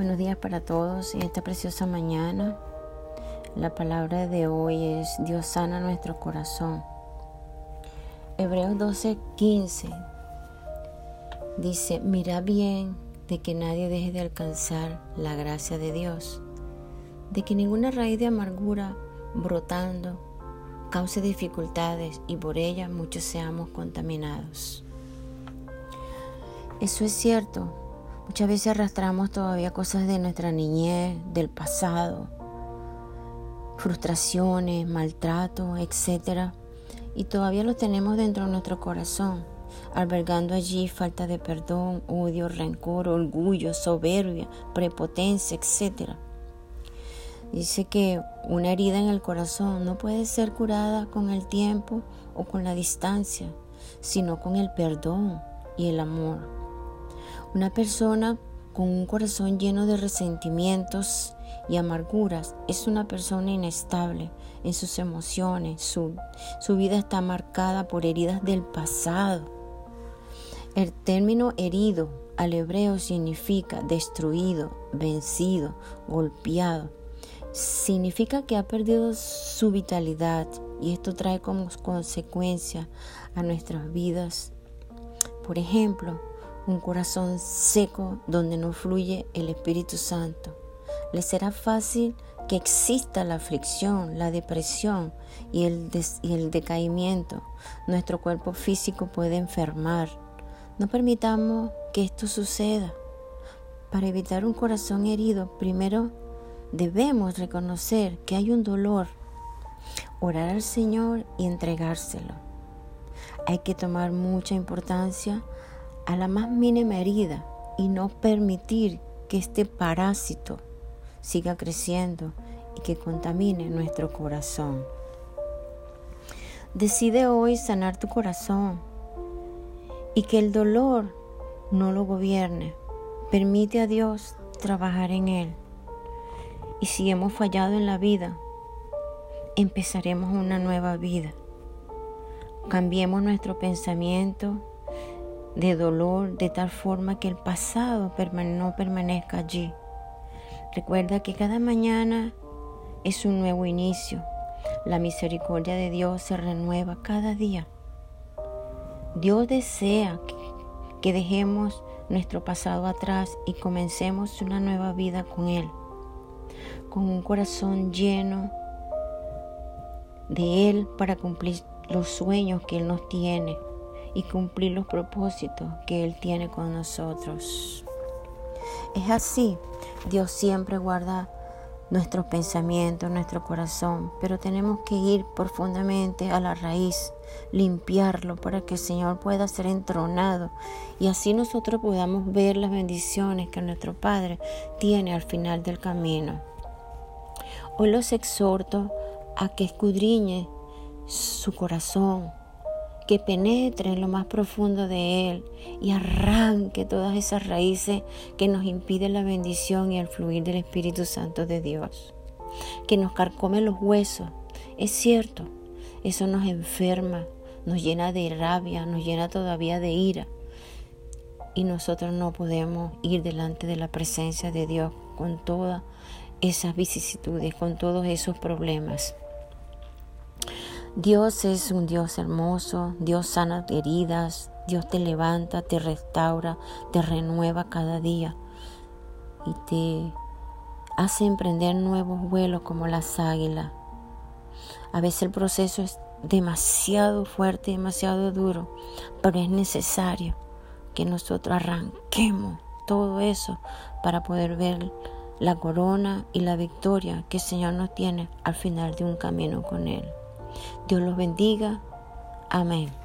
Buenos días para todos en esta preciosa mañana. La palabra de hoy es Dios sana nuestro corazón. Hebreos 12:15 dice, mira bien de que nadie deje de alcanzar la gracia de Dios, de que ninguna raíz de amargura brotando cause dificultades y por ella muchos seamos contaminados. Eso es cierto, Muchas veces arrastramos todavía cosas de nuestra niñez, del pasado, frustraciones, maltrato, etc. Y todavía lo tenemos dentro de nuestro corazón, albergando allí falta de perdón, odio, rencor, orgullo, soberbia, prepotencia, etc. Dice que una herida en el corazón no puede ser curada con el tiempo o con la distancia, sino con el perdón y el amor. Una persona con un corazón lleno de resentimientos y amarguras es una persona inestable en sus emociones. Su, su, vida está marcada por heridas del pasado. El término herido al hebreo significa destruido, vencido, golpeado. Significa que ha perdido su vitalidad y esto trae como consecuencia a nuestras vidas. Por ejemplo, un corazón seco donde no fluye el Espíritu Santo. Le será fácil que exista la aflicción, la depresión y el, y el decaimiento. Nuestro cuerpo físico puede enfermar. No permitamos que esto suceda. Para evitar un corazón herido, primero debemos reconocer que hay un dolor, orar al Señor y entregárselo. Hay que tomar mucha importancia a la más mínima herida y no permitir que este parásito siga creciendo y que contamine nuestro corazón. Decide hoy sanar tu corazón y que el dolor no lo gobierne. Permite a Dios trabajar en él. Y si hemos fallado en la vida, empezaremos una nueva vida. Cambiemos nuestro pensamiento de dolor de tal forma que el pasado no permanezca allí. Recuerda que cada mañana es un nuevo inicio. La misericordia de Dios se renueva cada día. Dios desea que dejemos nuestro pasado atrás y comencemos una nueva vida con Él, con un corazón lleno de Él para cumplir los sueños que Él nos tiene y cumplir los propósitos que Él tiene con nosotros. Es así, Dios siempre guarda nuestros pensamientos, nuestro corazón, pero tenemos que ir profundamente a la raíz, limpiarlo para que el Señor pueda ser entronado y así nosotros podamos ver las bendiciones que nuestro Padre tiene al final del camino. Hoy los exhorto a que escudriñe su corazón, que penetre en lo más profundo de Él y arranque todas esas raíces que nos impiden la bendición y el fluir del Espíritu Santo de Dios, que nos carcome los huesos. Es cierto, eso nos enferma, nos llena de rabia, nos llena todavía de ira. Y nosotros no podemos ir delante de la presencia de Dios con todas esas vicisitudes, con todos esos problemas. Dios es un Dios hermoso, Dios sana heridas, Dios te levanta, te restaura, te renueva cada día y te hace emprender nuevos vuelos como las águilas. A veces el proceso es demasiado fuerte, demasiado duro, pero es necesario que nosotros arranquemos todo eso para poder ver la corona y la victoria que el Señor nos tiene al final de un camino con Él. Dios los bendiga. Amén.